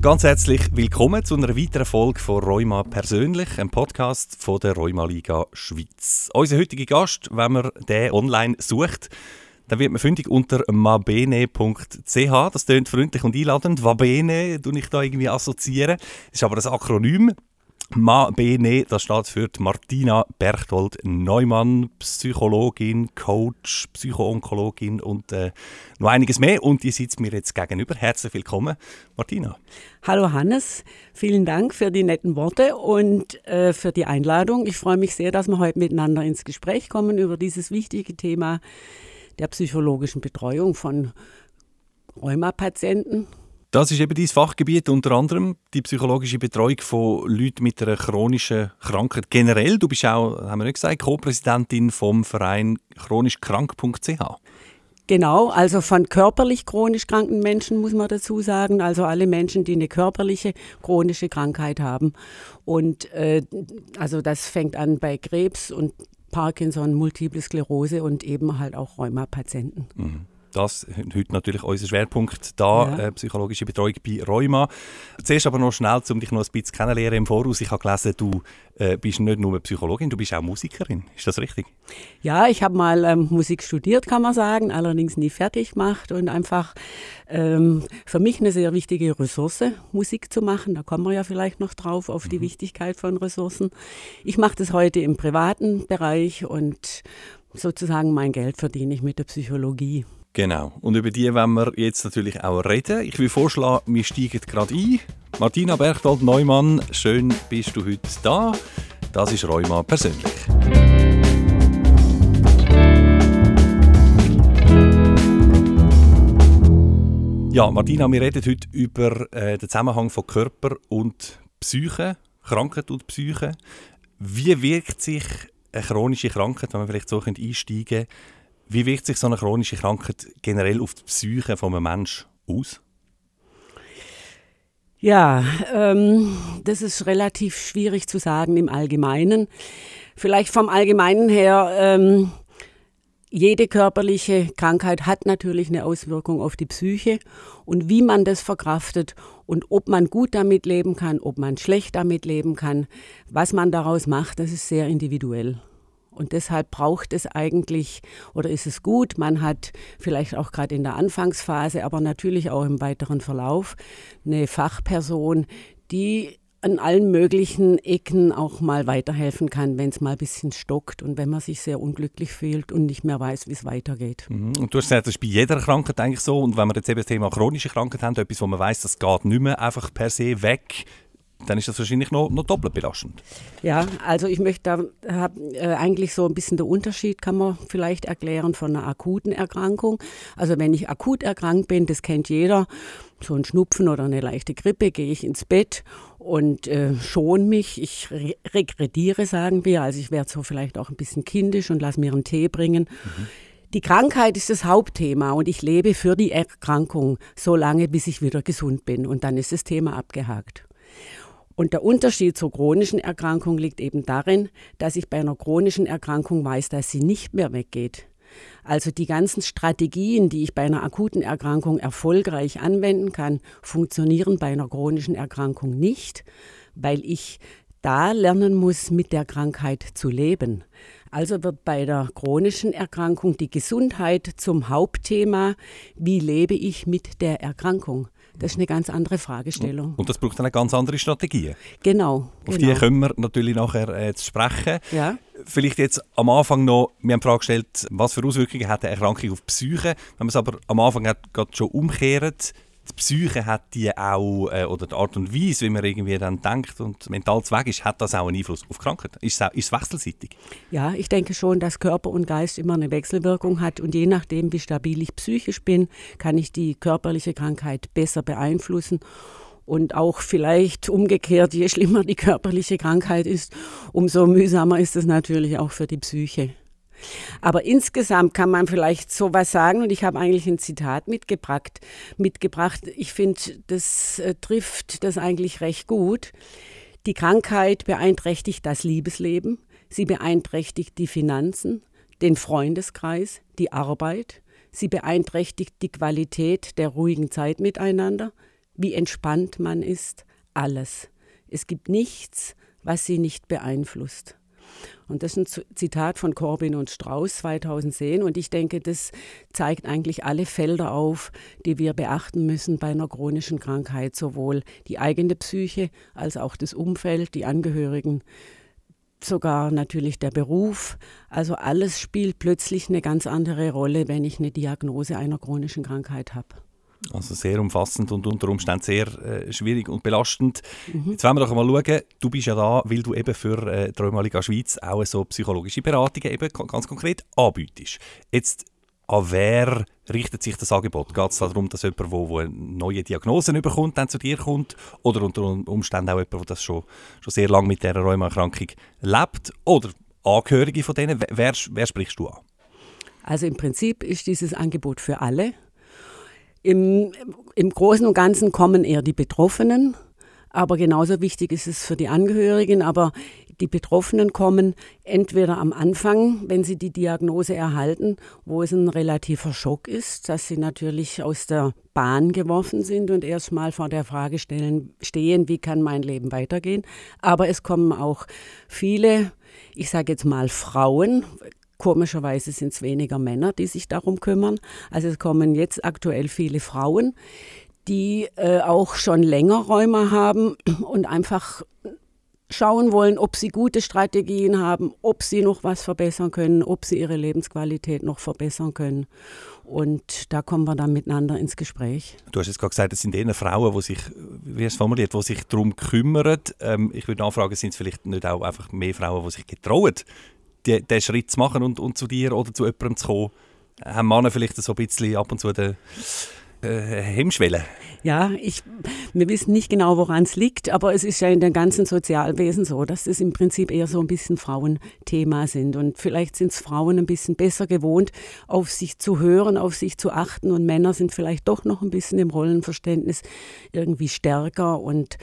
Ganz herzlich willkommen zu einer weiteren Folge von Rheuma persönlich, einem Podcast von der Rheuma Liga Schweiz. Unser heutiger Gast, wenn man den online sucht, dann wird man fündig unter mabene.ch. Das klingt freundlich und einladend. Mabene, du ich da irgendwie assoziieren. Das ist aber ein Akronym. Ma Bene, das steht für Martina Berchtold Neumann, Psychologin, Coach, Psychoonkologin und äh, noch einiges mehr. Und die sitzt mir jetzt gegenüber. Herzlich willkommen, Martina. Hallo Hannes, vielen Dank für die netten Worte und äh, für die Einladung. Ich freue mich sehr, dass wir heute miteinander ins Gespräch kommen über dieses wichtige Thema der psychologischen Betreuung von Rheumapatienten. Das ist eben dein Fachgebiet, unter anderem die psychologische Betreuung von Leuten mit einer chronischen Krankheit. Generell, du bist auch, haben wir nicht gesagt, Co-Präsidentin vom Verein chronischkrank.ch. Genau, also von körperlich chronisch kranken Menschen muss man dazu sagen, also alle Menschen, die eine körperliche chronische Krankheit haben. Und äh, also das fängt an bei Krebs und Parkinson, Multiple Sklerose und eben halt auch Rheumapatienten. Mhm. Das ist heute natürlich unser Schwerpunkt da, ja. äh, psychologische Betreuung bei Rheuma. Zuerst aber noch schnell, um dich noch ein bisschen kennenzulernen im Voraus. Ich habe gelesen, du äh, bist nicht nur Psychologin, du bist auch Musikerin. Ist das richtig? Ja, ich habe mal ähm, Musik studiert, kann man sagen, allerdings nie fertig gemacht und einfach ähm, für mich eine sehr wichtige Ressource, Musik zu machen. Da kommen wir ja vielleicht noch drauf, auf die mhm. Wichtigkeit von Ressourcen. Ich mache das heute im privaten Bereich und sozusagen mein Geld verdiene ich mit der Psychologie. Genau. Und über die wollen wir jetzt natürlich auch reden. Ich will vorschlagen, wir steigen gerade ein. Martina Berchtold Neumann, schön bist du heute da. Das ist Rheuma persönlich. Ja, Martina, wir reden heute über äh, den Zusammenhang von Körper und Psyche, Krankheit und Psyche. Wie wirkt sich eine chronische Krankheit, wenn wir vielleicht so einsteigen können, wie wirkt sich so eine chronische Krankheit generell auf die Psyche von einem Menschen aus? Ja, ähm, das ist relativ schwierig zu sagen im Allgemeinen. Vielleicht vom Allgemeinen her, ähm, jede körperliche Krankheit hat natürlich eine Auswirkung auf die Psyche und wie man das verkraftet und ob man gut damit leben kann, ob man schlecht damit leben kann, was man daraus macht, das ist sehr individuell. Und deshalb braucht es eigentlich oder ist es gut, man hat vielleicht auch gerade in der Anfangsphase, aber natürlich auch im weiteren Verlauf eine Fachperson, die an allen möglichen Ecken auch mal weiterhelfen kann, wenn es mal ein bisschen stockt und wenn man sich sehr unglücklich fühlt und nicht mehr weiß, wie es weitergeht. Mhm. Und du hast gesagt, das ist bei jeder Krankheit eigentlich so. Und wenn wir jetzt eben das Thema chronische Krankheit haben, etwas, wo man weiß, das geht nicht mehr einfach per se weg, dann ist das wahrscheinlich noch, noch doppelt belastend. Ja, also ich möchte da hab, äh, eigentlich so ein bisschen der Unterschied kann man vielleicht erklären von einer akuten Erkrankung. Also wenn ich akut erkrankt bin, das kennt jeder, so ein Schnupfen oder eine leichte Grippe, gehe ich ins Bett und äh, schon mich. Ich re regrediere, sagen wir. Also ich werde so vielleicht auch ein bisschen kindisch und lasse mir einen Tee bringen. Mhm. Die Krankheit ist das Hauptthema und ich lebe für die Erkrankung so lange, bis ich wieder gesund bin. Und dann ist das Thema abgehakt. Und der Unterschied zur chronischen Erkrankung liegt eben darin, dass ich bei einer chronischen Erkrankung weiß, dass sie nicht mehr weggeht. Also die ganzen Strategien, die ich bei einer akuten Erkrankung erfolgreich anwenden kann, funktionieren bei einer chronischen Erkrankung nicht, weil ich da lernen muss, mit der Krankheit zu leben. Also wird bei der chronischen Erkrankung die Gesundheit zum Hauptthema. Wie lebe ich mit der Erkrankung? Das ist eine ganz andere Fragestellung. Und das braucht eine ganz andere Strategie. Genau. Auf genau. die können wir natürlich nachher äh, zu sprechen. Ja. Vielleicht jetzt am Anfang noch, wir haben die Frage gestellt, was für Auswirkungen hat eine Erkrankung auf die Psyche. Wenn man es aber am Anfang gerade schon umkehrt, die Psyche hat die auch, äh, oder die Art und Weise, wie man irgendwie dann denkt und mental zu ist, hat das auch einen Einfluss auf Krankheit? Ist es, ist es wechselseitig? Ja, ich denke schon, dass Körper und Geist immer eine Wechselwirkung hat und je nachdem, wie stabil ich psychisch bin, kann ich die körperliche Krankheit besser beeinflussen. Und auch vielleicht umgekehrt, je schlimmer die körperliche Krankheit ist, umso mühsamer ist es natürlich auch für die Psyche. Aber insgesamt kann man vielleicht so was sagen und ich habe eigentlich ein Zitat mitgebracht. mitgebracht. Ich finde, das äh, trifft das eigentlich recht gut. Die Krankheit beeinträchtigt das Liebesleben, sie beeinträchtigt die Finanzen, den Freundeskreis, die Arbeit, sie beeinträchtigt die Qualität der ruhigen Zeit miteinander, wie entspannt man ist, alles. Es gibt nichts, was sie nicht beeinflusst. Und das ist ein Zitat von Corbin und Strauß 2010. Und ich denke, das zeigt eigentlich alle Felder auf, die wir beachten müssen bei einer chronischen Krankheit. Sowohl die eigene Psyche als auch das Umfeld, die Angehörigen, sogar natürlich der Beruf. Also alles spielt plötzlich eine ganz andere Rolle, wenn ich eine Diagnose einer chronischen Krankheit habe. Also sehr umfassend und unter Umständen sehr äh, schwierig und belastend. Mhm. Jetzt wollen wir doch mal schauen, du bist ja da, weil du eben für äh, die Schweiz auch so psychologische Beratungen eben ganz konkret anbietest. Jetzt an wer richtet sich das Angebot? Geht es darum, dass jemand, der neue Diagnosen bekommt, dann zu dir kommt? Oder unter Umständen auch jemand, der das schon, schon sehr lange mit dieser Rheumaerkrankung lebt? Oder Angehörige von denen? Wer, wer sprichst du an? Also im Prinzip ist dieses Angebot für alle. Im, Im Großen und Ganzen kommen eher die Betroffenen, aber genauso wichtig ist es für die Angehörigen. Aber die Betroffenen kommen entweder am Anfang, wenn sie die Diagnose erhalten, wo es ein relativer Schock ist, dass sie natürlich aus der Bahn geworfen sind und erstmal vor der Frage stellen, stehen, wie kann mein Leben weitergehen. Aber es kommen auch viele, ich sage jetzt mal Frauen, Komischerweise sind es weniger Männer, die sich darum kümmern. Also es kommen jetzt aktuell viele Frauen, die äh, auch schon länger Räume haben und einfach schauen wollen, ob sie gute Strategien haben, ob sie noch was verbessern können, ob sie ihre Lebensqualität noch verbessern können. Und da kommen wir dann miteinander ins Gespräch. Du hast jetzt gerade gesagt, es sind eher Frauen, die sich, wie hast formuliert, die sich darum kümmern. Ähm, ich würde nachfragen, sind es vielleicht nicht auch einfach mehr Frauen, die sich getrauen, die, den Schritt zu machen und, und zu dir oder zu jemandem zu kommen, haben Männer vielleicht so ein bisschen ab und zu den äh, Hemmschwelle? Ja, ich, wir wissen nicht genau, woran es liegt, aber es ist ja in dem ganzen Sozialwesen so, dass es im Prinzip eher so ein bisschen Frauenthema sind. Und vielleicht sind es Frauen ein bisschen besser gewohnt, auf sich zu hören, auf sich zu achten. Und Männer sind vielleicht doch noch ein bisschen im Rollenverständnis irgendwie stärker und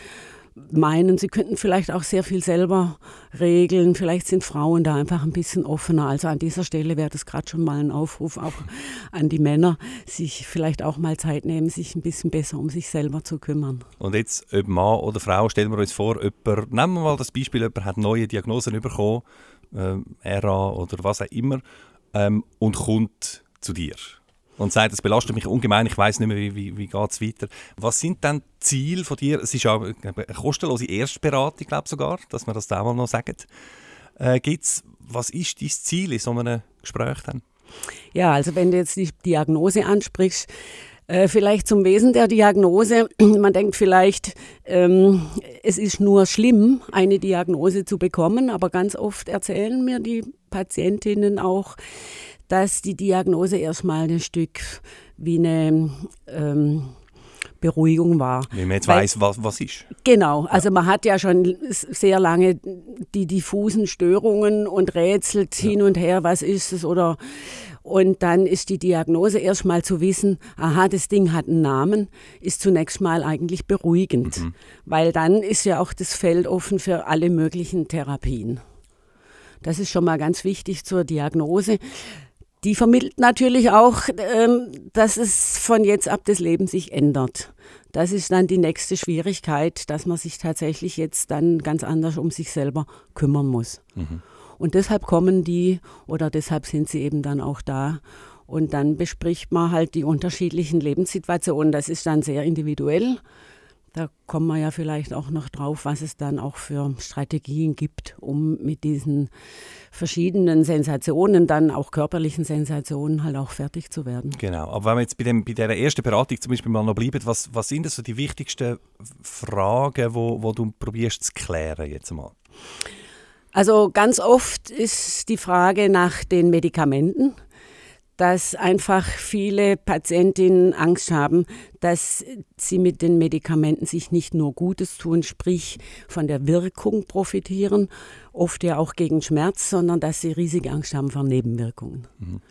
meinen, sie könnten vielleicht auch sehr viel selber regeln. Vielleicht sind Frauen da einfach ein bisschen offener. Also an dieser Stelle wäre das gerade schon mal ein Aufruf auch an die Männer, sich vielleicht auch mal Zeit nehmen, sich ein bisschen besser um sich selber zu kümmern. Und jetzt, ob Mann oder Frau, stellen wir uns vor, jemand, nehmen wir mal das Beispiel, jemand hat neue Diagnosen bekommen, äh, RA oder was auch immer, ähm, und kommt zu dir und sagt, es belastet mich ungemein, ich weiß nicht mehr, wie, wie, wie geht es weiter. Was sind dann Ziele von dir? Es ist ja eine kostenlose Erstberatung, glaube ich sogar, dass wir das da mal noch sagen. Äh, gibt's, was ist dein Ziel in so einem Gespräch dann? Ja, also wenn du jetzt die Diagnose ansprichst, äh, vielleicht zum Wesen der Diagnose. Man denkt vielleicht, ähm, es ist nur schlimm, eine Diagnose zu bekommen, aber ganz oft erzählen mir die Patientinnen auch, dass die Diagnose erstmal ein Stück wie eine ähm, Beruhigung war. Wenn man jetzt Weil, weiß, was, was ist. Genau, also ja. man hat ja schon sehr lange die diffusen Störungen und rätselt ja. hin und her, was ist es oder und dann ist die Diagnose erstmal zu wissen, aha, das Ding hat einen Namen, ist zunächst mal eigentlich beruhigend, mhm. weil dann ist ja auch das Feld offen für alle möglichen Therapien. Das ist schon mal ganz wichtig zur Diagnose die vermittelt natürlich auch, ähm, dass es von jetzt ab das Leben sich ändert. Das ist dann die nächste Schwierigkeit, dass man sich tatsächlich jetzt dann ganz anders um sich selber kümmern muss. Mhm. Und deshalb kommen die oder deshalb sind sie eben dann auch da. Und dann bespricht man halt die unterschiedlichen Lebenssituationen. Das ist dann sehr individuell. Da kommen wir ja vielleicht auch noch drauf, was es dann auch für Strategien gibt, um mit diesen verschiedenen Sensationen, dann auch körperlichen Sensationen, halt auch fertig zu werden. Genau. Aber wenn wir jetzt bei, dem, bei dieser ersten Beratung zum Beispiel mal noch bleiben, was, was sind so die wichtigsten Fragen, wo, wo du probierst zu klären jetzt mal? Also ganz oft ist die Frage nach den Medikamenten dass einfach viele Patientinnen Angst haben, dass sie mit den Medikamenten sich nicht nur Gutes tun, sprich von der Wirkung profitieren, oft ja auch gegen Schmerz, sondern dass sie riesige Angst haben vor Nebenwirkungen. Mhm.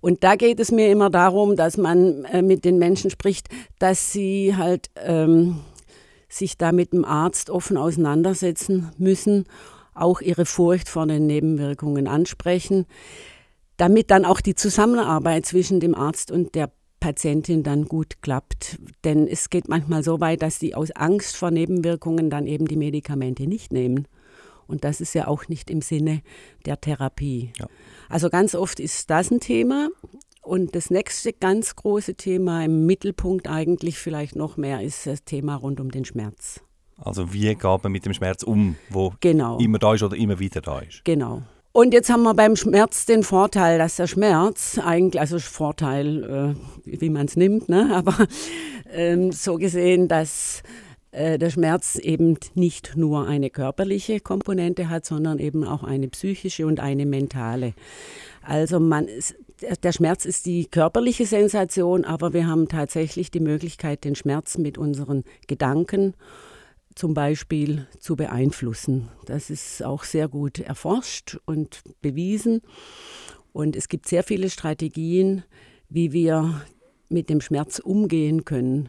Und da geht es mir immer darum, dass man äh, mit den Menschen spricht, dass sie halt ähm, sich da mit dem Arzt offen auseinandersetzen müssen, auch ihre Furcht vor den Nebenwirkungen ansprechen damit dann auch die Zusammenarbeit zwischen dem Arzt und der Patientin dann gut klappt. Denn es geht manchmal so weit, dass sie aus Angst vor Nebenwirkungen dann eben die Medikamente nicht nehmen. Und das ist ja auch nicht im Sinne der Therapie. Ja. Also ganz oft ist das ein Thema. Und das nächste ganz große Thema im Mittelpunkt eigentlich vielleicht noch mehr ist das Thema rund um den Schmerz. Also wie geht man mit dem Schmerz um, wo genau. immer da ist oder immer wieder da ist? Genau. Und jetzt haben wir beim Schmerz den Vorteil, dass der Schmerz eigentlich, also Vorteil, äh, wie man es nimmt, ne? aber ähm, so gesehen, dass äh, der Schmerz eben nicht nur eine körperliche Komponente hat, sondern eben auch eine psychische und eine mentale. Also man, der Schmerz ist die körperliche Sensation, aber wir haben tatsächlich die Möglichkeit, den Schmerz mit unseren Gedanken zum Beispiel zu beeinflussen. Das ist auch sehr gut erforscht und bewiesen. Und es gibt sehr viele Strategien, wie wir mit dem Schmerz umgehen können.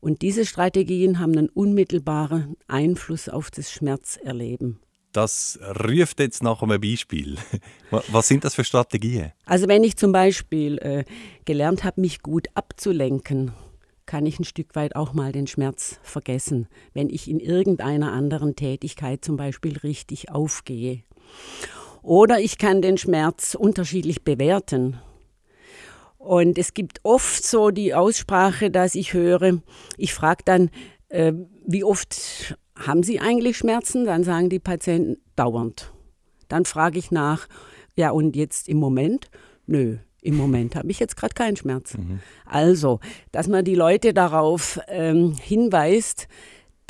Und diese Strategien haben einen unmittelbaren Einfluss auf das Schmerzerleben. Das ruft jetzt nach einem Beispiel. Was sind das für Strategien? Also wenn ich zum Beispiel äh, gelernt habe, mich gut abzulenken, kann ich ein Stück weit auch mal den Schmerz vergessen, wenn ich in irgendeiner anderen Tätigkeit zum Beispiel richtig aufgehe. Oder ich kann den Schmerz unterschiedlich bewerten. Und es gibt oft so die Aussprache, dass ich höre, ich frage dann, äh, wie oft haben Sie eigentlich Schmerzen? Dann sagen die Patienten dauernd. Dann frage ich nach, ja und jetzt im Moment? Nö, im Moment habe ich jetzt gerade keinen Schmerz. Mhm. Also, dass man die Leute darauf ähm, hinweist,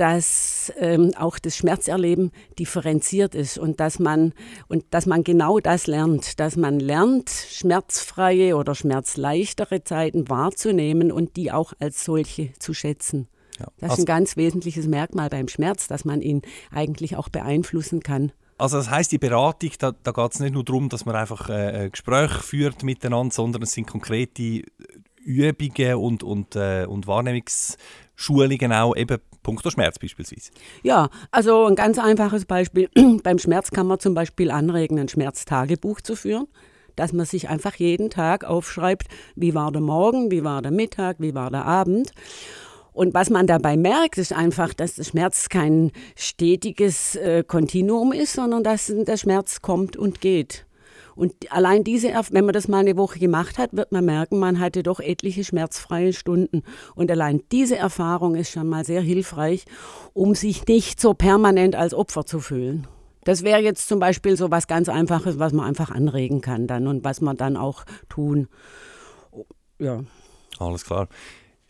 dass ähm, auch das Schmerzerleben differenziert ist und dass man und dass man genau das lernt, dass man lernt, schmerzfreie oder schmerzleichtere Zeiten wahrzunehmen und die auch als solche zu schätzen. Ja. Das ist ein ganz wesentliches Merkmal beim Schmerz, dass man ihn eigentlich auch beeinflussen kann. Also das heißt die Beratung, da, da geht es nicht nur darum, dass man einfach äh, ein Gespräch führt miteinander, sondern es sind konkrete Übungen und, und, äh, und Wahrnehmungsschulungen auch, eben punkto Schmerz beispielsweise. Ja, also ein ganz einfaches Beispiel. Beim Schmerz kann man zum Beispiel anregen, ein Schmerztagebuch zu führen dass man sich einfach jeden Tag aufschreibt, wie war der Morgen, wie war der Mittag, wie war der Abend. Und was man dabei merkt, ist einfach, dass der Schmerz kein stetiges äh, Kontinuum ist, sondern dass der Schmerz kommt und geht. Und allein diese, wenn man das mal eine Woche gemacht hat, wird man merken, man hatte doch etliche schmerzfreie Stunden. Und allein diese Erfahrung ist schon mal sehr hilfreich, um sich nicht so permanent als Opfer zu fühlen. Das wäre jetzt zum Beispiel so was ganz Einfaches, was man einfach anregen kann dann und was man dann auch tun. Ja. Alles klar.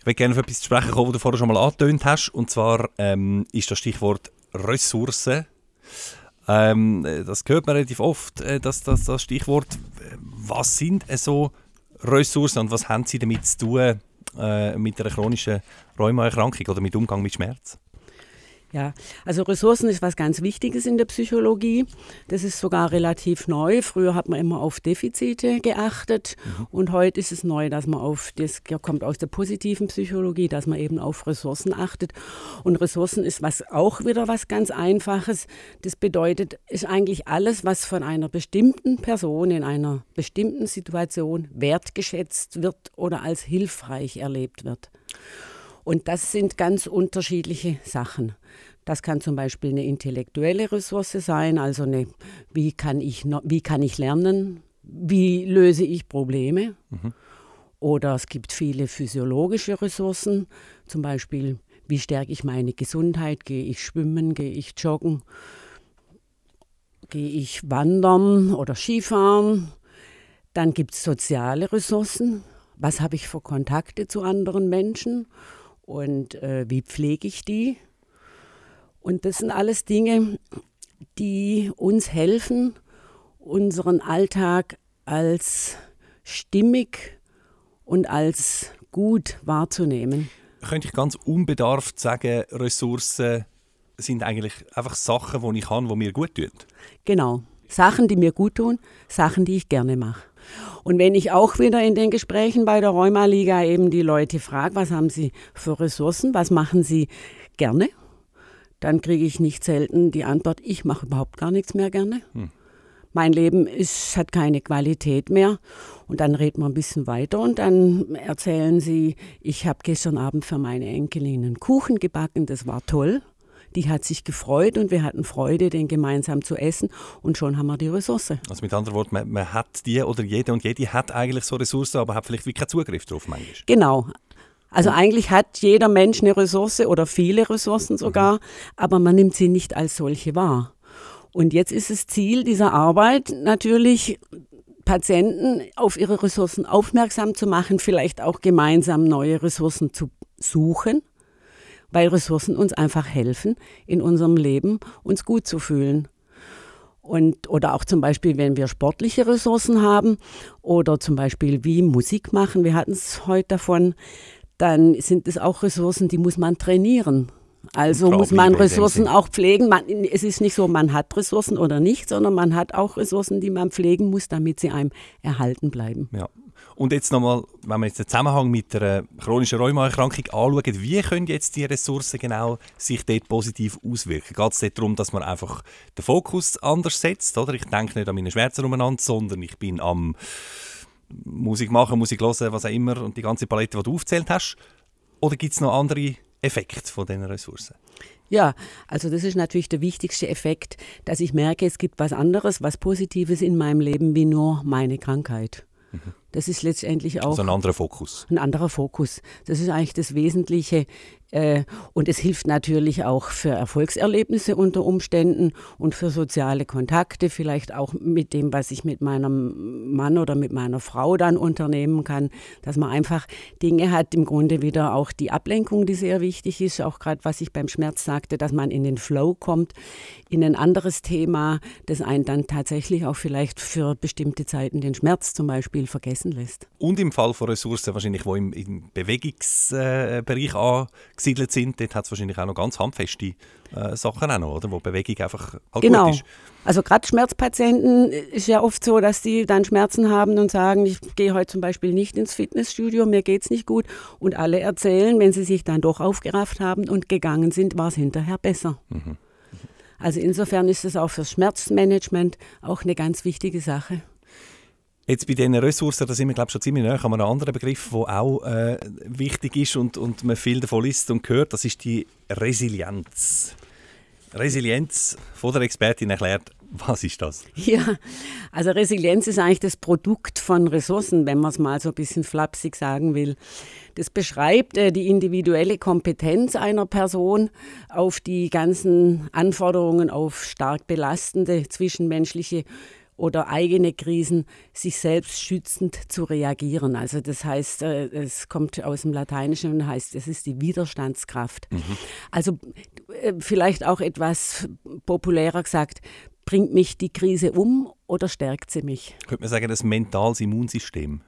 Ich würde gerne auf etwas zu sprechen kommen, was du vorher schon mal angetönt hast. Und zwar ähm, ist das Stichwort Ressourcen. Ähm, das hört man relativ oft, äh, das, das, das Stichwort. Was sind äh, so Ressourcen und was haben sie damit zu tun äh, mit einer chronischen Rheumaerkrankung oder mit Umgang mit Schmerz? Ja, also Ressourcen ist was ganz Wichtiges in der Psychologie. Das ist sogar relativ neu. Früher hat man immer auf Defizite geachtet mhm. und heute ist es neu, dass man auf, das kommt aus der positiven Psychologie, dass man eben auf Ressourcen achtet. Und Ressourcen ist was auch wieder was ganz Einfaches. Das bedeutet, ist eigentlich alles, was von einer bestimmten Person in einer bestimmten Situation wertgeschätzt wird oder als hilfreich erlebt wird. Und das sind ganz unterschiedliche Sachen. Das kann zum Beispiel eine intellektuelle Ressource sein, also eine, wie, kann ich, wie kann ich lernen, wie löse ich Probleme. Mhm. Oder es gibt viele physiologische Ressourcen, zum Beispiel, wie stärke ich meine Gesundheit, gehe ich schwimmen, gehe ich joggen, gehe ich wandern oder Skifahren. Dann gibt es soziale Ressourcen, was habe ich für Kontakte zu anderen Menschen und äh, wie pflege ich die. Und das sind alles Dinge, die uns helfen, unseren Alltag als stimmig und als gut wahrzunehmen. Könnte ich ganz unbedarft sagen, Ressourcen sind eigentlich einfach Sachen, die ich kann, die mir gut tun? Genau. Sachen, die mir gut tun, Sachen, die ich gerne mache. Und wenn ich auch wieder in den Gesprächen bei der Rheuma-Liga eben die Leute frage, was haben sie für Ressourcen, was machen sie gerne, dann kriege ich nicht selten die Antwort, ich mache überhaupt gar nichts mehr gerne. Hm. mein Leben ist, hat keine Qualität mehr. Und dann reden wir ein bisschen weiter und dann erzählen sie, ich habe gestern Abend für meine Enkelin einen Kuchen gebacken, das war toll. Die hat sich gefreut und wir hatten Freude, den gemeinsam zu essen und schon haben wir die Ressource. Also mit anderen Worten, man, man hat die oder jede und jede hat eigentlich so Ressourcen, aber hat vielleicht wie keinen Zugriff drauf manchmal. Genau. Also eigentlich hat jeder Mensch eine Ressource oder viele Ressourcen sogar, mhm. aber man nimmt sie nicht als solche wahr. Und jetzt ist das Ziel dieser Arbeit natürlich, Patienten auf ihre Ressourcen aufmerksam zu machen, vielleicht auch gemeinsam neue Ressourcen zu suchen, weil Ressourcen uns einfach helfen, in unserem Leben uns gut zu fühlen. Und, oder auch zum Beispiel, wenn wir sportliche Ressourcen haben oder zum Beispiel wie Musik machen, wir hatten es heute davon, dann sind es auch Ressourcen, die muss man trainieren. Also muss man Ressourcen auch pflegen. Man, es ist nicht so, man hat Ressourcen oder nicht, sondern man hat auch Ressourcen, die man pflegen muss, damit sie einem erhalten bleiben. Ja. Und jetzt nochmal, wenn wir jetzt den Zusammenhang mit der chronischen Rheumaerkrankung anschauen, wie können jetzt die Ressourcen genau sich dort positiv auswirken? Geht es darum, dass man einfach den Fokus anders setzt? Oder? Ich denke nicht an meine Schmerzen umeinander, sondern ich bin am Musik machen, Musik hören, was auch immer und die ganze Palette, die du aufgezählt hast? Oder gibt es noch andere Effekt von diesen Ressourcen? Ja, also das ist natürlich der wichtigste Effekt, dass ich merke, es gibt was anderes, was Positives in meinem Leben wie nur meine Krankheit. Mhm. Das ist letztendlich auch. Also ein anderer Fokus. Ein anderer Fokus. Das ist eigentlich das Wesentliche äh, und es hilft natürlich auch für Erfolgserlebnisse unter Umständen und für soziale Kontakte, vielleicht auch mit dem, was ich mit meinem Mann oder mit meiner Frau dann unternehmen kann, dass man einfach Dinge hat, im Grunde wieder auch die Ablenkung, die sehr wichtig ist, auch gerade was ich beim Schmerz sagte, dass man in den Flow kommt, in ein anderes Thema, das einen dann tatsächlich auch vielleicht für bestimmte Zeiten den Schmerz zum Beispiel vergessen lässt. Und im Fall von Ressourcen wahrscheinlich, wo im, im Bewegungsbereich äh, angesiedelt sind, dort hat es wahrscheinlich auch noch ganz handfeste äh, Sachen auch noch, oder? wo Bewegung einfach halt genau. gut ist. Also gerade Schmerzpatienten ist ja oft so, dass die dann Schmerzen haben und sagen, ich gehe heute zum Beispiel nicht ins Fitnessstudio, mir geht es nicht gut. Und alle erzählen, wenn sie sich dann doch aufgerafft haben und gegangen sind, war es hinterher besser. Mhm. Also insofern ist es auch fürs Schmerzmanagement auch eine ganz wichtige Sache. Jetzt bei diesen Ressourcen, da sind wir glaube schon ziemlich näher an einem anderen Begriff, der auch äh, wichtig ist und, und man viel davon liest und hört, das ist die Resilienz. Resilienz von der Expertin erklärt, was ist das? Ja, also Resilienz ist eigentlich das Produkt von Ressourcen, wenn man es mal so ein bisschen flapsig sagen will. Das beschreibt äh, die individuelle Kompetenz einer Person auf die ganzen Anforderungen auf stark belastende zwischenmenschliche oder eigene Krisen sich selbst schützend zu reagieren. Also das heißt, äh, es kommt aus dem Lateinischen und heißt, es ist die Widerstandskraft. Mhm. Also äh, vielleicht auch etwas populärer gesagt, bringt mich die Krise um oder stärkt sie mich? Könnte man sagen, das mentales Immunsystem?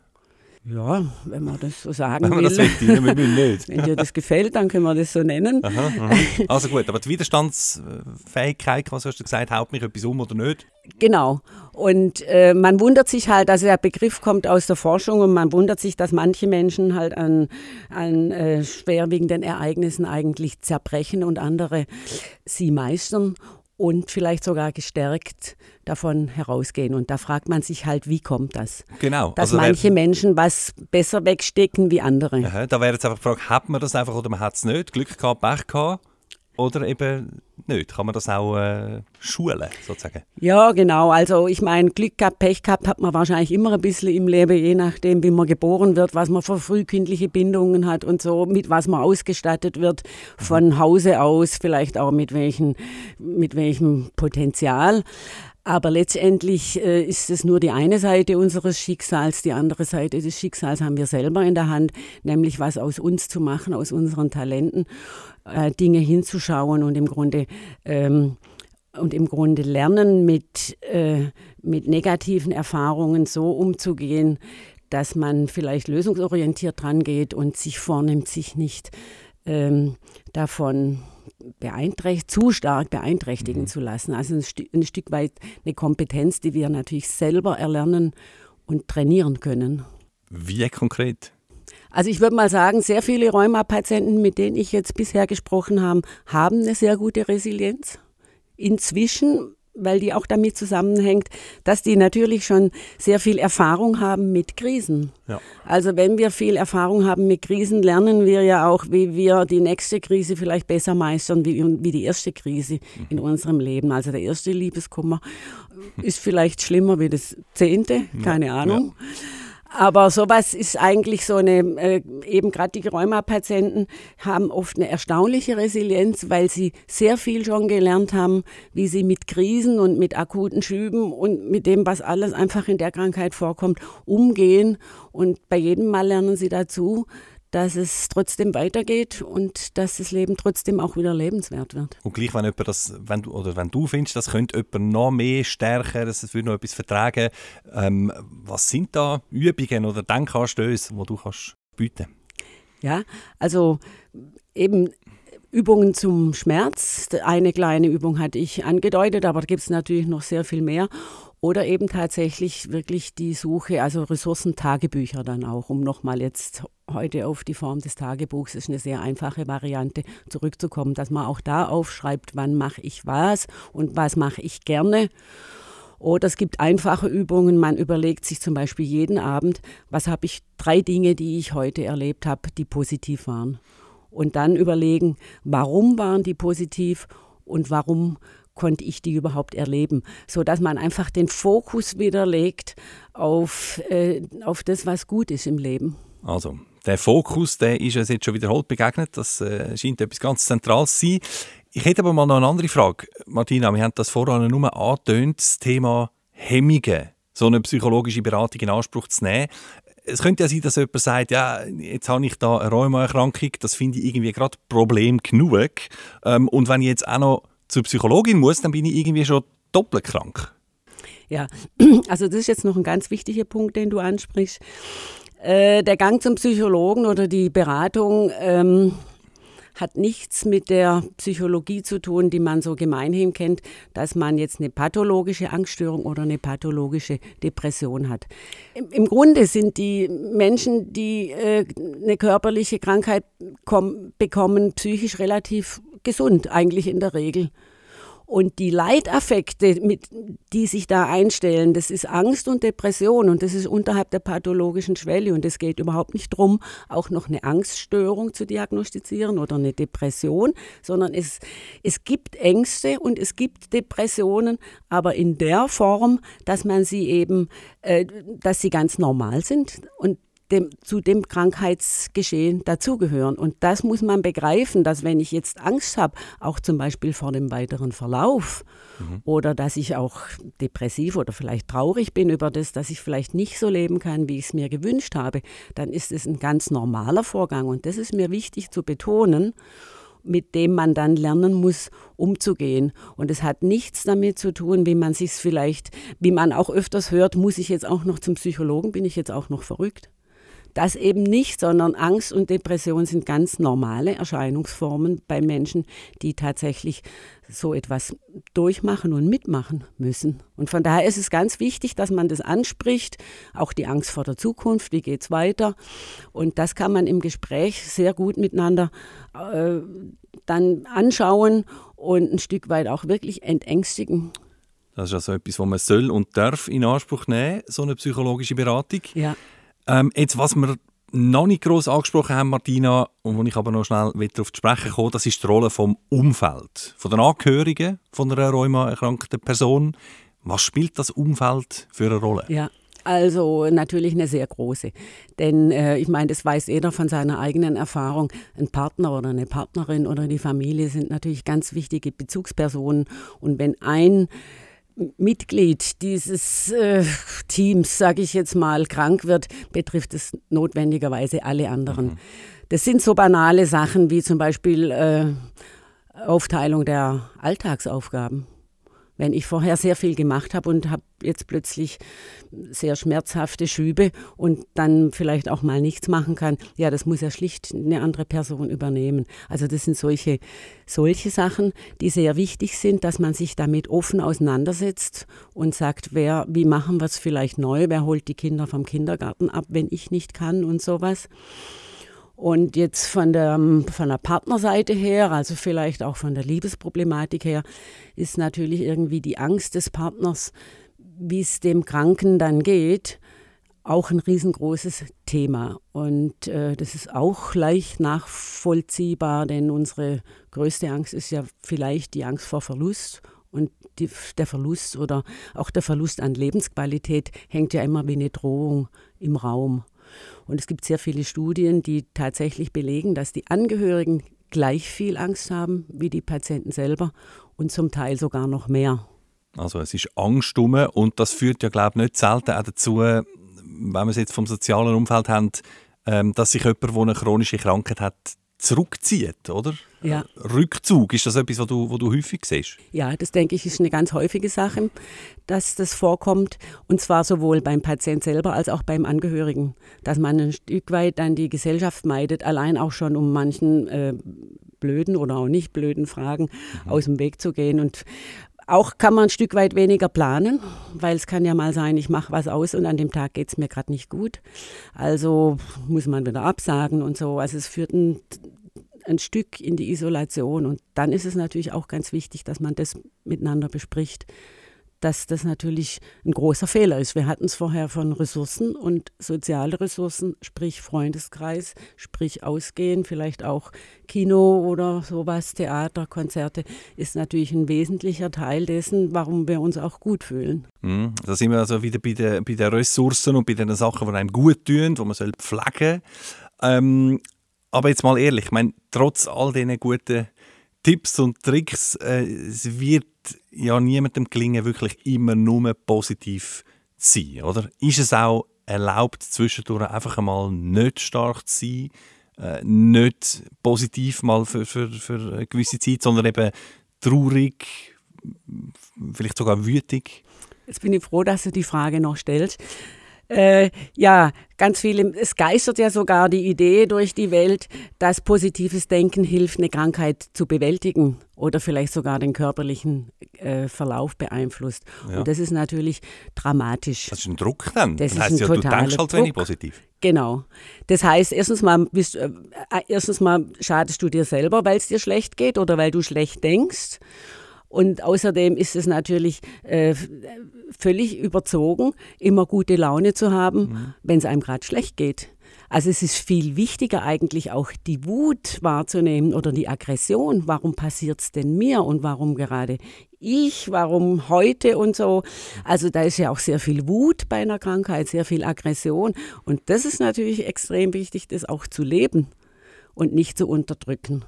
Ja, wenn man das so sagen wenn will. Das will, wir nicht. wenn dir das gefällt, dann können wir das so nennen. Aha, aha. Also gut, aber die Widerstandsfähigkeit, was hast du gesagt, haut mich etwas um oder nicht? Genau. Und äh, man wundert sich halt, also der Begriff kommt aus der Forschung und man wundert sich, dass manche Menschen halt an, an äh, schwerwiegenden Ereignissen eigentlich zerbrechen und andere sie meistern und vielleicht sogar gestärkt davon herausgehen. Und da fragt man sich halt, wie kommt das? Genau. Dass also manche Menschen was besser wegstecken wie andere. Aha, da wäre jetzt einfach die Frage, hat man das einfach oder man hat es nicht? Glück gehabt, Pech gehabt? Oder eben nicht? Kann man das auch äh, schulen, sozusagen? Ja, genau. Also ich meine, Glück gehabt, Pech gehabt hat man wahrscheinlich immer ein bisschen im Leben, je nachdem, wie man geboren wird, was man für frühkindliche Bindungen hat und so, mit was man ausgestattet wird, von. Hause aus, vielleicht auch mit, welchen, mit welchem Potenzial. Aber letztendlich äh, ist es nur die eine Seite unseres Schicksals. Die andere Seite des Schicksals haben wir selber in der Hand, nämlich was aus uns zu machen, aus unseren Talenten, äh, Dinge hinzuschauen und im Grunde ähm, und im Grunde lernen, mit, äh, mit negativen Erfahrungen so umzugehen, dass man vielleicht lösungsorientiert dran geht und sich vornimmt, sich nicht ähm, davon beeinträchtigt, zu stark beeinträchtigen mhm. zu lassen. Also ein, St ein Stück weit eine Kompetenz, die wir natürlich selber erlernen und trainieren können. Wie konkret? Also ich würde mal sagen, sehr viele Rheuma-Patienten, mit denen ich jetzt bisher gesprochen habe, haben eine sehr gute Resilienz. Inzwischen weil die auch damit zusammenhängt, dass die natürlich schon sehr viel Erfahrung haben mit Krisen. Ja. Also wenn wir viel Erfahrung haben mit Krisen, lernen wir ja auch, wie wir die nächste Krise vielleicht besser meistern, wie, wie die erste Krise mhm. in unserem Leben. Also der erste Liebeskummer ist vielleicht schlimmer wie das zehnte, keine Ahnung. Ja. Aber sowas ist eigentlich so eine, äh, eben gerade die Rheuma-Patienten haben oft eine erstaunliche Resilienz, weil sie sehr viel schon gelernt haben, wie sie mit Krisen und mit akuten Schüben und mit dem, was alles einfach in der Krankheit vorkommt, umgehen. Und bei jedem Mal lernen sie dazu, dass es trotzdem weitergeht und dass das Leben trotzdem auch wieder lebenswert wird. Und gleich, wenn, jemand das, wenn, du, oder wenn du findest, das könnte jemand noch mehr stärken, dass es noch etwas vertragen ähm, was sind da Übungen oder Denkanstöße, die du kannst bieten Ja, also eben Übungen zum Schmerz. Eine kleine Übung hatte ich angedeutet, aber da gibt es natürlich noch sehr viel mehr. Oder eben tatsächlich wirklich die Suche, also Ressourcentagebücher dann auch, um nochmal jetzt heute auf die Form des Tagebuchs, ist eine sehr einfache Variante, zurückzukommen, dass man auch da aufschreibt, wann mache ich was und was mache ich gerne. Oder es gibt einfache Übungen. Man überlegt sich zum Beispiel jeden Abend, was habe ich drei Dinge, die ich heute erlebt habe, die positiv waren. Und dann überlegen, warum waren die positiv und warum konnte ich die überhaupt erleben, so dass man einfach den Fokus wieder legt auf, äh, auf das, was gut ist im Leben. Also, der Fokus, der ist uns jetzt schon wiederholt begegnet. Das äh, scheint etwas ganz Zentrales zu sein. Ich hätte aber mal noch eine andere Frage. Martina, wir haben das vorhin nur angetönt, das Thema Hemmungen, so eine psychologische Beratung in Anspruch zu nehmen. Es könnte ja sein, dass jemand sagt, ja, jetzt habe ich da eine Rheumaerkrankung, das finde ich irgendwie gerade Problem genug. Ähm, und wenn ich jetzt auch noch zur Psychologin muss, dann bin ich irgendwie schon doppelt krank. Ja, also das ist jetzt noch ein ganz wichtiger Punkt, den du ansprichst. Äh, der Gang zum Psychologen oder die Beratung ähm, hat nichts mit der Psychologie zu tun, die man so gemeinhin kennt, dass man jetzt eine pathologische Angststörung oder eine pathologische Depression hat. Im, im Grunde sind die Menschen, die äh, eine körperliche Krankheit bekommen, psychisch relativ gesund, eigentlich in der Regel. Und die Leitaffekte, mit, die sich da einstellen, das ist Angst und Depression und das ist unterhalb der pathologischen Schwelle. Und es geht überhaupt nicht darum, auch noch eine Angststörung zu diagnostizieren oder eine Depression, sondern es, es gibt Ängste und es gibt Depressionen, aber in der Form, dass man sie eben, äh, dass sie ganz normal sind und dem, zu dem Krankheitsgeschehen dazugehören. Und das muss man begreifen, dass wenn ich jetzt Angst habe, auch zum Beispiel vor dem weiteren Verlauf mhm. oder dass ich auch depressiv oder vielleicht traurig bin über das, dass ich vielleicht nicht so leben kann, wie ich es mir gewünscht habe, dann ist es ein ganz normaler Vorgang. Und das ist mir wichtig zu betonen mit dem man dann lernen muss, umzugehen. Und es hat nichts damit zu tun, wie man sich vielleicht, wie man auch öfters hört, muss ich jetzt auch noch zum Psychologen, bin ich jetzt auch noch verrückt? Das eben nicht, sondern Angst und Depression sind ganz normale Erscheinungsformen bei Menschen, die tatsächlich so etwas durchmachen und mitmachen müssen. Und von daher ist es ganz wichtig, dass man das anspricht, auch die Angst vor der Zukunft, wie geht es weiter. Und das kann man im Gespräch sehr gut miteinander äh, dann anschauen und ein Stück weit auch wirklich entängstigen. Das ist also etwas, was man soll und darf in Anspruch nehmen, so eine psychologische Beratung. Ja. Ähm, jetzt, was wir noch nicht groß angesprochen haben, Martina, und wo ich aber noch schnell darauf zu sprechen komme, das ist die Rolle vom Umfeld, von den Angehörigen von einer Rheuma-erkrankten Person. Was spielt das Umfeld für eine Rolle? Ja, also natürlich eine sehr große. Denn äh, ich meine, das weiß jeder von seiner eigenen Erfahrung. Ein Partner oder eine Partnerin oder die Familie sind natürlich ganz wichtige Bezugspersonen. Und wenn ein Mitglied dieses äh, Teams, sage ich jetzt mal, krank wird, betrifft es notwendigerweise alle anderen. Mhm. Das sind so banale Sachen wie zum Beispiel äh, Aufteilung der Alltagsaufgaben. Wenn ich vorher sehr viel gemacht habe und habe jetzt plötzlich sehr schmerzhafte Schübe und dann vielleicht auch mal nichts machen kann, ja, das muss ja schlicht eine andere Person übernehmen. Also das sind solche, solche Sachen, die sehr wichtig sind, dass man sich damit offen auseinandersetzt und sagt, wer, wie machen wir es vielleicht neu, wer holt die Kinder vom Kindergarten ab, wenn ich nicht kann und sowas. Und jetzt von der, von der Partnerseite her, also vielleicht auch von der Liebesproblematik her, ist natürlich irgendwie die Angst des Partners, wie es dem Kranken dann geht, auch ein riesengroßes Thema. Und äh, das ist auch leicht nachvollziehbar, denn unsere größte Angst ist ja vielleicht die Angst vor Verlust. Und die, der Verlust oder auch der Verlust an Lebensqualität hängt ja immer wie eine Drohung im Raum. Und es gibt sehr viele Studien, die tatsächlich belegen, dass die Angehörigen gleich viel Angst haben wie die Patienten selber und zum Teil sogar noch mehr. Also es ist Angst um und das führt ja glaube ich nicht selten auch dazu, wenn wir es jetzt vom sozialen Umfeld haben, ähm, dass sich jemand, der eine chronische Krankheit hat, zurückzieht, oder? Ja. Rückzug, ist das etwas, was du, was du häufig siehst? Ja, das denke ich ist eine ganz häufige Sache, dass das vorkommt. Und zwar sowohl beim Patient selber als auch beim Angehörigen. Dass man ein Stück weit dann die Gesellschaft meidet, allein auch schon um manchen äh, blöden oder auch nicht blöden Fragen mhm. aus dem Weg zu gehen. Und auch kann man ein Stück weit weniger planen, weil es kann ja mal sein, ich mache was aus und an dem Tag geht es mir gerade nicht gut. Also muss man wieder absagen und so. Also es führt ein, ein Stück in die Isolation. Und dann ist es natürlich auch ganz wichtig, dass man das miteinander bespricht dass das natürlich ein großer Fehler ist. Wir hatten es vorher von Ressourcen und soziale Ressourcen, sprich Freundeskreis, sprich Ausgehen, vielleicht auch Kino oder sowas, Theater, Konzerte, ist natürlich ein wesentlicher Teil dessen, warum wir uns auch gut fühlen. Mhm. Da sind wir also wieder bei den, bei den Ressourcen und bei den Sachen, die einem gut tun, die man soll pflegen ähm, aber jetzt mal ehrlich, ich meine, trotz all diesen guten Tipps und Tricks, äh, es wird ja niemandem gelingen, wirklich immer nur positiv zu sein, oder? Ist es auch erlaubt, zwischendurch einfach einmal nicht stark zu sein, äh, nicht positiv mal für, für, für eine gewisse Zeit, sondern eben traurig, vielleicht sogar wütig? Jetzt bin ich froh, dass du die Frage noch stellst. Äh, ja, ganz viele, es geistert ja sogar die Idee durch die Welt, dass positives Denken hilft, eine Krankheit zu bewältigen oder vielleicht sogar den körperlichen äh, Verlauf beeinflusst. Ja. Und das ist natürlich dramatisch. Das ist ein Druck dann. Das, das heißt ja, du denkst halt wenig positiv. Genau. Das heißt, erstens mal, bist, äh, erstens mal schadest du dir selber, weil es dir schlecht geht oder weil du schlecht denkst. Und außerdem ist es natürlich äh, völlig überzogen, immer gute Laune zu haben, mhm. wenn es einem gerade schlecht geht. Also es ist viel wichtiger eigentlich auch die Wut wahrzunehmen oder die Aggression. Warum passiert es denn mir und warum gerade ich, warum heute und so. Also da ist ja auch sehr viel Wut bei einer Krankheit, sehr viel Aggression. Und das ist natürlich extrem wichtig, das auch zu leben und nicht zu unterdrücken.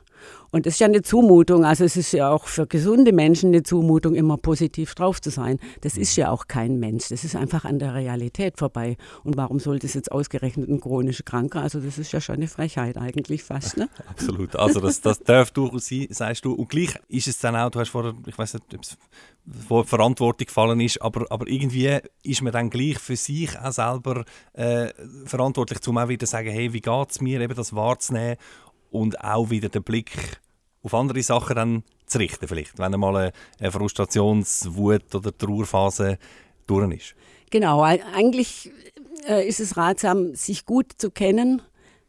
Und das ist ja eine Zumutung. Also es ist ja auch für gesunde Menschen eine Zumutung, immer positiv drauf zu sein. Das ist ja auch kein Mensch. Das ist einfach an der Realität vorbei. Und warum sollte es jetzt ausgerechnet ein chronischer Kranker? Also das ist ja schon eine Frechheit eigentlich fast. Ne? Absolut. Also das, das darf durchaus sein, sagst du. Und gleich ist es dann auch, du hast vorher, ich weiß nicht, ob es vor Verantwortung gefallen ist, aber, aber irgendwie ist man dann gleich für sich auch selber äh, verantwortlich, um auch wieder zu sagen, hey, wie geht es mir, eben das wahrzunehmen und auch wieder den Blick auf andere Sachen dann zu richten, vielleicht, wenn einmal eine Frustrationswut oder Trauerphase durch ist. Genau, eigentlich äh, ist es ratsam, sich gut zu kennen,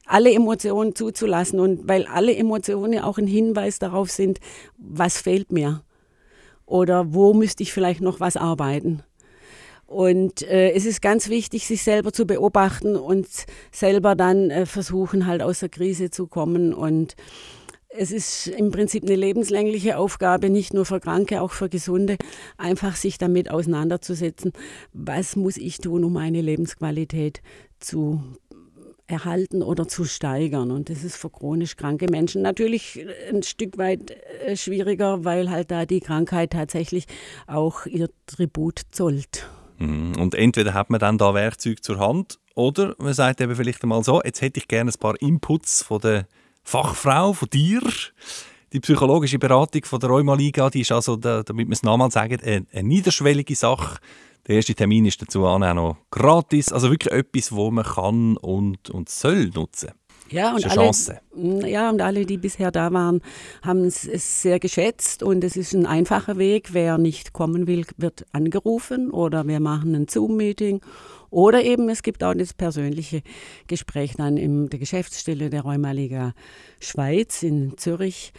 alle Emotionen zuzulassen und weil alle Emotionen auch ein Hinweis darauf sind, was fehlt mir oder wo müsste ich vielleicht noch was arbeiten. Und äh, es ist ganz wichtig, sich selber zu beobachten und selber dann äh, versuchen, halt aus der Krise zu kommen. Und es ist im Prinzip eine lebenslängliche Aufgabe, nicht nur für Kranke, auch für Gesunde, einfach sich damit auseinanderzusetzen, was muss ich tun, um meine Lebensqualität zu erhalten oder zu steigern. Und das ist für chronisch kranke Menschen natürlich ein Stück weit äh, schwieriger, weil halt da die Krankheit tatsächlich auch ihr Tribut zollt. Mhm. Und entweder hat man dann da Werkzeug zur Hand oder man sagt eben vielleicht einmal so, jetzt hätte ich gerne ein paar Inputs von der Fachfrau, von dir. Die psychologische Beratung von der Rheumaliga, die ist also, damit wir es nochmal sagen, eine, eine niederschwellige Sache. Der erste Termin ist dazu auch noch gratis. Also wirklich etwas, wo man kann und, und soll nutzen. Ja und, alle, ja, und alle, die bisher da waren, haben es sehr geschätzt und es ist ein einfacher Weg. Wer nicht kommen will, wird angerufen oder wir machen ein Zoom-Meeting Oder eben, es gibt auch das persönliche Gespräch dann in der Geschäftsstelle der Rheumaliga Schweiz in Zürich,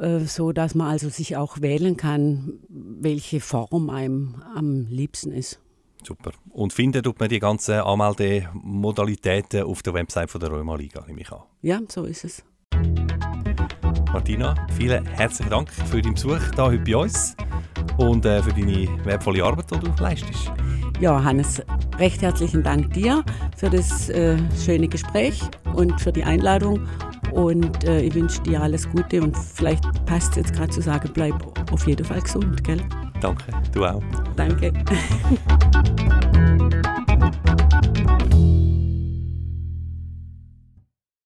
äh, so dass man also sich auch wählen kann, welche Form einem am liebsten ist. Super. Und finden tut man die ganzen Anmeldemodalitäten auf der Website von der Römer Liga, nehme ich an. Ja, so ist es. Martina, vielen herzlichen Dank für deinen Besuch hier heute bei uns und äh, für deine wertvolle Arbeit, die du leistest. Ja, Hannes, recht herzlichen Dank dir für das äh, schöne Gespräch und für die Einladung. Und äh, ich wünsche dir alles Gute und vielleicht passt es jetzt gerade zu sagen, bleib auf jeden Fall gesund, gell? Danke, du auch. Danke.